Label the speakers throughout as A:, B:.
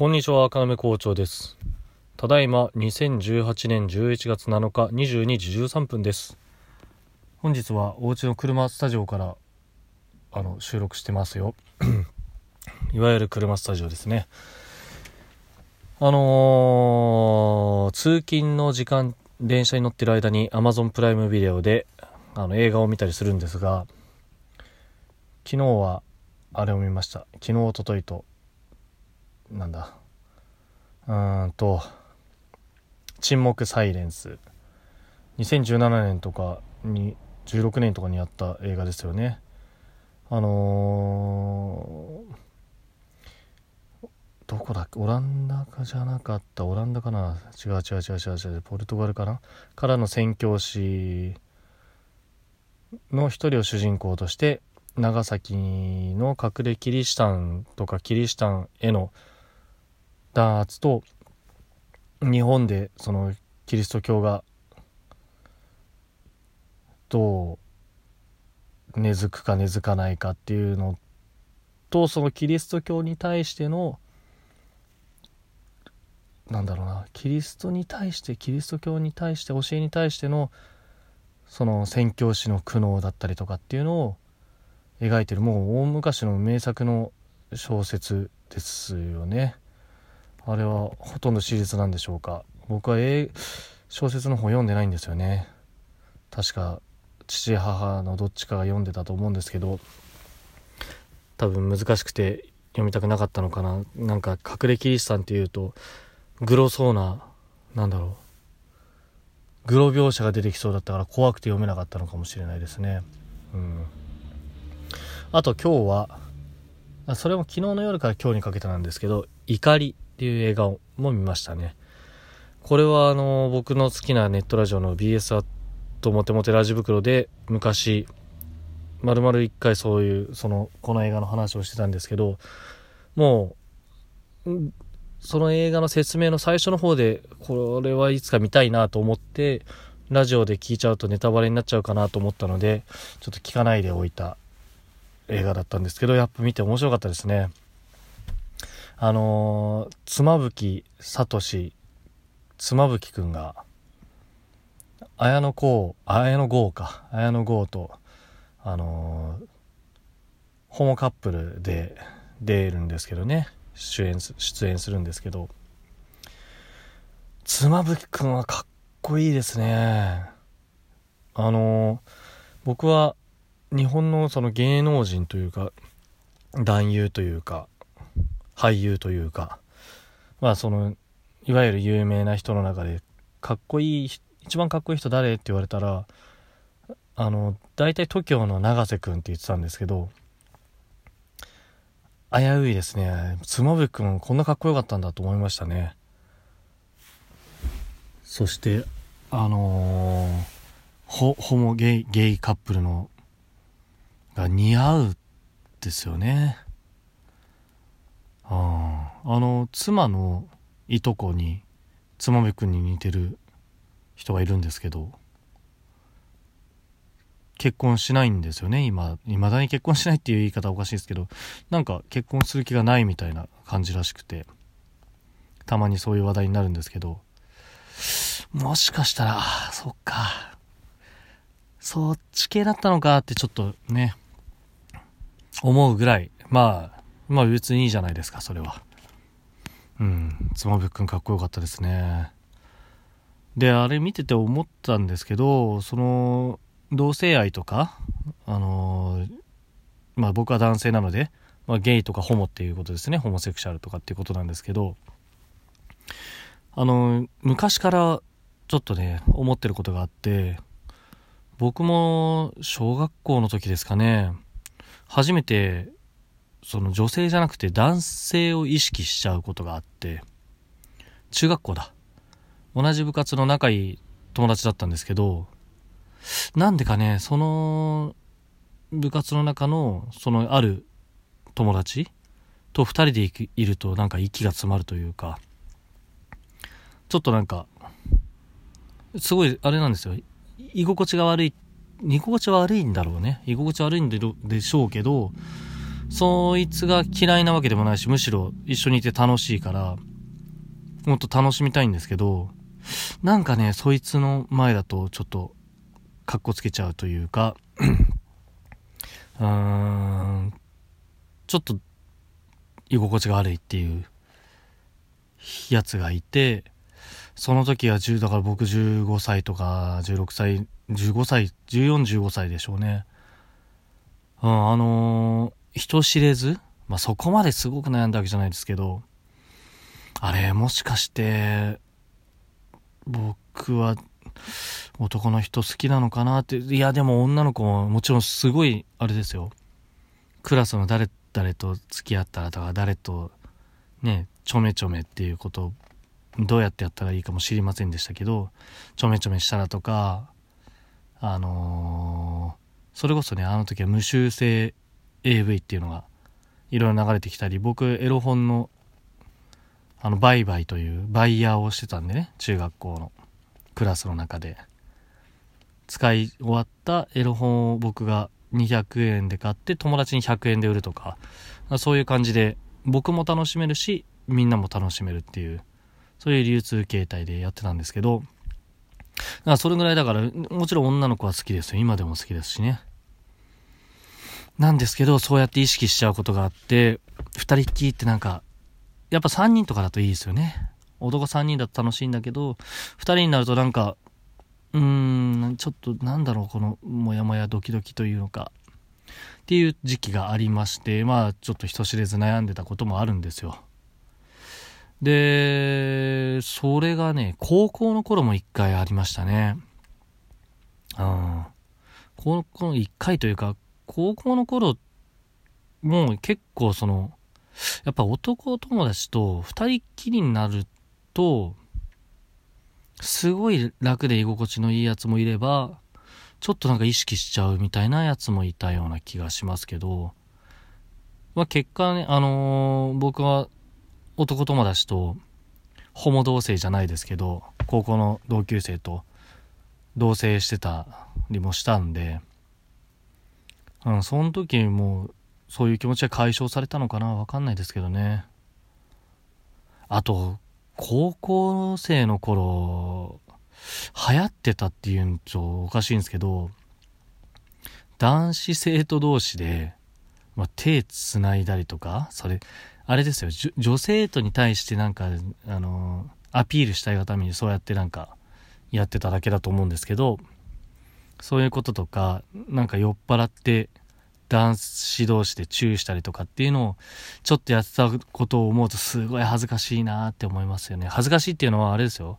A: こんにちは、赤目校長です。ただいま2018年11月7日22時13分です。本日はお家の車スタジオからあの収録してますよ。いわゆる車スタジオですね。あのー通勤の時間、電車に乗ってる間に Amazon プライムビデオであの映画を見たりするんですが、昨日はあれを見ました。昨日、おとといと、なんだ。うんと、沈黙サイレンス。2017年とかに、16年とかにやった映画ですよね。あのーどこだっけ？オランダかじゃなかった。オランダかな？違う違う違う違う違う。ポルトガルかな？からの宣教師の一人を主人公として、長崎の隠れキリシタンとかキリシタンへの弾圧と日本でそのキリスト教がどう根付くか根付かないかっていうのとそのキリスト教に対してのなんだろうなキリストに対してキリスト教に対して教えに対してのその宣教師の苦悩だったりとかっていうのを描いてるもう大昔の名作の小説ですよね。あれはほとんど史実なんでしょうか。僕は小説の方読んでないんですよね。確か父母のどっちかが読んでたと思うんですけど。多分難しくて読みたくなかったのかな。なんか隠れキリシタンっていうとグロそうななんだろう。グロ描写が出てきそうだったから怖くて読めなかったのかもしれないですね。うん。あと今日は、それも昨日の夜から今日にかけてなんですけど、怒り。っていう映画も見ましたね。これはあの、僕の好きなネットラジオの BS アットモテモテラジ袋で昔、まるまる一回そういう、その、この映画の話をしてたんですけど、もう、その映画の説明の最初の方で、これはいつか見たいなと思って、ラジオで聞いちゃうとネタバレになっちゃうかなと思ったので、ちょっと聞かないでおいた映画だったんですけど、やっぱ見て面白かったですね。あのー、妻夫木聡、妻夫木くんが、綾野剛、綾野剛か、綾野剛と、あのー、ホモカップルで出るんですけどね、主演す、出演するんですけど、妻夫木くんはかっこいいですね。あのー、僕は日本のその芸能人というか男優というか俳優というかまあそのいわゆる有名な人の中でかっこいい一番かっこいい人誰って言われたらあの大体 TOKIO の永瀬君って言ってたんですけど危ういですね妻夫君こんなかっこよかったんだと思いましたねそしてあのー、ホホモゲイゲイカップルのが似合うですよね。あああの妻のいとこに妻夫木君に似てる人がいるんですけど結婚しないんですよね今。いまだに結婚しないっていう言い方おかしいですけどなんか結婚する気がないみたいな感じらしくてたまにそういう話題になるんですけどもしかしたらそっか。そっち系だったのかってちょっとね思うぐらい、まあ、まあ別にいいじゃないですか、それは。うん、妻夫木くんかっこよかったですね。で、あれ見てて思ったんですけど、その、同性愛とか、あのまあ僕は男性なので、まあゲイとかホモっていうことですね、ホモセクシャルとかっていうことなんですけど、あの昔からちょっとね、思ってることがあって、僕も小学校の時ですかね、初めてその女性じゃなくて男性を意識しちゃうことがあって中学校だ。同じ部活の仲いい友達だったんですけどなんでかねその部活の中のそのある友達と二人でいるとなんか息が詰まるというかちょっとなんかすごいあれなんですよ。居心地が悪い居心地悪いんだろうね。居心地悪いんででしょうけどそいつが嫌いなわけでもないし、むしろ一緒にいて楽しいから、もっと楽しみたいんですけど、なんかね、そいつの前だとちょっと、かっこつけちゃうというか、うーん、ちょっと、居心地が悪いっていう、やつがいて、その時は10、だから僕15歳とか16歳、15歳、14、15歳でしょうね。うん、あのー、人知れず、まあ、そこまですごく悩んだわけじゃないですけど、あれ、もしかして、僕は男の人好きなのかなって、いや、でも女の子ももちろんすごい、あれですよ。クラスの誰、誰と付き合ったらとか、誰と、ね、ちょめちょめっていうことどうやってやったらいいかも知りませんでしたけど、ちょめちょめしたらとか、あのー、それこそね、あの時は無修正 AV っていうのがいろいろ流れてきたり、僕、エロ本の、あの、売買というバイヤーをしてたんでね、中学校のクラスの中で。使い終わったエロ本を僕が200円で買って友達に100円で売るとか、そういう感じで僕も楽しめるし、みんなも楽しめるっていう、そういう流通形態でやってたんですけど、だからそれぐらいだから、もちろん女の子は好きですよ。今でも好きですしね。なんですけど、そうやって意識しちゃうことがあって、二人っきりってなんか、やっぱ三人とかだといいですよね。男三人だと楽しいんだけど、二人になるとなんか、うーん、ちょっとなんだろう、このモヤモヤドキドキというのか、っていう時期がありまして、まあちょっと人知れず悩んでたこともあるんですよ。で、それがね、高校の頃も一回ありましたね。うん。高校の一回というか、高校の頃、もう結構その、やっぱ男友達と二人っきりになると、すごい楽で居心地のいいやつもいれば、ちょっとなんか意識しちゃうみたいなやつもいたような気がしますけど、まあ結果ね、あのー、僕は男友達と、ホモ同棲じゃないですけど、高校の同級生と同棲してたりもしたんで、うん、その時もうそういう気持ちが解消されたのかなわかんないですけどね。あと、高校生の頃、流行ってたっていうとおかしいんですけど、男子生徒同士で、まあ、手繋いだりとか、それ、あれですよ、女生徒に対してなんか、あのアピールしたいがためにそうやってなんか、やってただけだと思うんですけど、そういうこととか、なんか酔っ払って男子同士でチューしたりとかっていうのをちょっとやってたことを思うとすごい恥ずかしいなって思いますよね。恥ずかしいっていうのはあれですよ。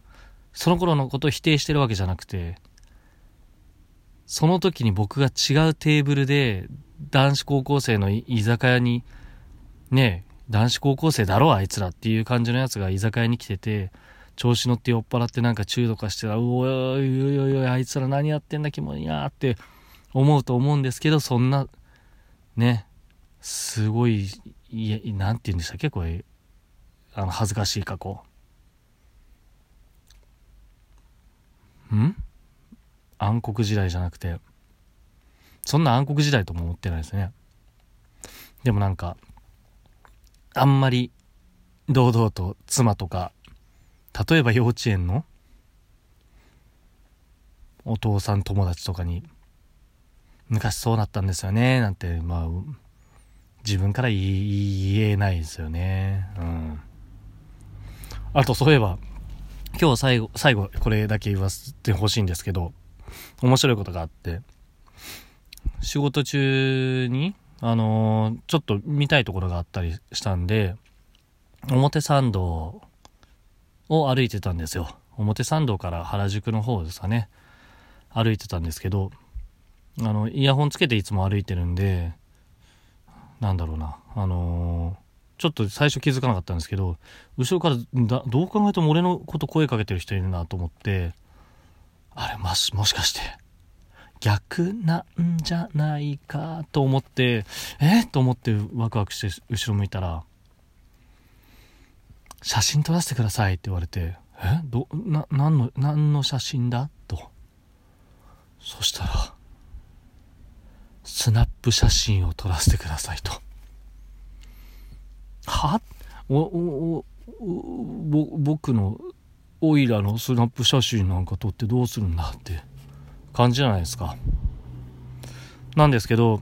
A: その頃のことを否定してるわけじゃなくて、その時に僕が違うテーブルで男子高校生の居酒屋にね、男子高校生だろあいつらっていう感じのやつが居酒屋に来てて、調子乗って酔っ払ってなんか中毒化してたら、うおいおいおいおい、あいつら何やってんだ、キモいなって思うと思うんですけど、そんな、ね、すごい、いや、なんて言うんでしたっけこれ、あの、恥ずかしい過去。ん？暗黒時代じゃなくて、そんな暗黒時代とも思ってないですね。でもなんか、あんまり堂々と妻とか例えば幼稚園のお父さん友達とかに、昔そうだったんですよね、なんて、まあ、自分から言えないですよね。うん。あと、そういえば、今日最後、最後、これだけ言わせてほしいんですけど、面白いことがあって、仕事中に、あのー、ちょっと見たいところがあったりしたんで、表参道を歩いてたんですよ。表参道から原宿の方ですかね。歩いてたんですけど、あの、イヤホンつけていつも歩いてるんで、なんだろうな、あのー、ちょっと最初気づかなかったんですけど、後ろからどう考えても俺のこと声かけてる人いるなと思って、あれ、もし、もしかして、逆なんじゃないかと思って、えっと思ってワクワクして後ろ向いたら、写真撮らせてくださいって言われて、え？ど、な、何の、何の写真だ？と。そしたら、スナップ写真を撮らせてくださいと。は？おおお僕のオイラのスナップ写真なんか撮ってどうするんだって感じじゃないですか。なんですけど、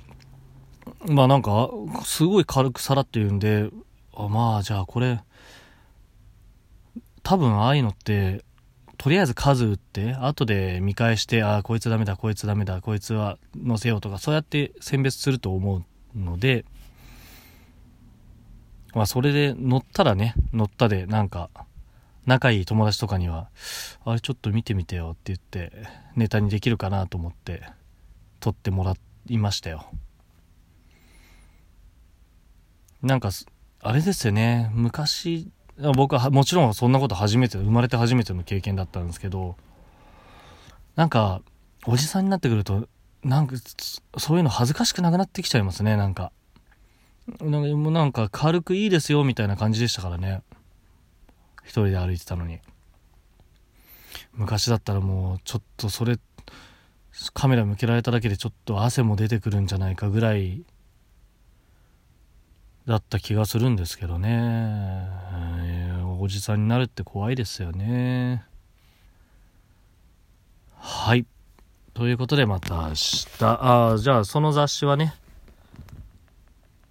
A: まあなんか、すごい軽くさらって言うんで、あまあじゃあこれ、多分ああいうのって、とりあえず数打って、後で見返して、ああ、こいつダメだ、こいつダメだ、こいつは載せようとか、そうやって選別すると思うので、まあそれで乗ったらね、乗ったで、なんか、仲いい友達とかには、あれちょっと見てみてよって言って、ネタにできるかなと思って、撮ってもらいましたよ。なんか、あれですよね、昔、僕はもちろんそんなこと初めて、生まれて初めての経験だったんですけど、なんか、おじさんになってくると、なんか、そういうの恥ずかしくなくなってきちゃいますね、なんか。もうなんか軽くいいですよ、みたいな感じでしたからね。一人で歩いてたのに。昔だったらもう、ちょっとそれ、カメラ向けられただけでちょっと汗も出てくるんじゃないかぐらいだった気がするんですけどね、えー、おじさんになるって怖いですよね。はい。ということでまた明日。ああじゃあその雑誌はね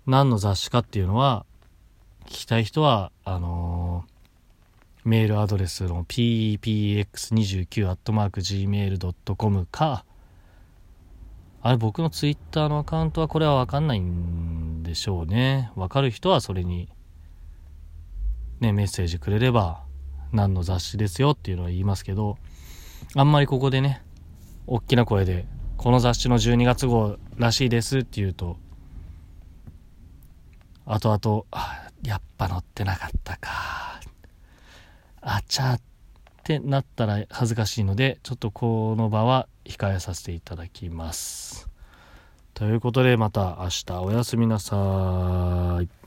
A: 何の雑誌かっていうのは聞きたい人はあのー、メールアドレスの ppx29-gmail.com かあれ僕のツイッターのアカウントはこれはわかんないんでしょうね。わかる人はそれにね、メッセージくれれば何の雑誌ですよっていうのは言いますけど、あんまりここでね、大きな声で、この雑誌の12月号らしいですって言うと、後々、あ、やっぱ載ってなかったか。あちゃってなったら恥ずかしいので、ちょっとこの場は控えさせていただきます。ということでまた明日おやすみなさい。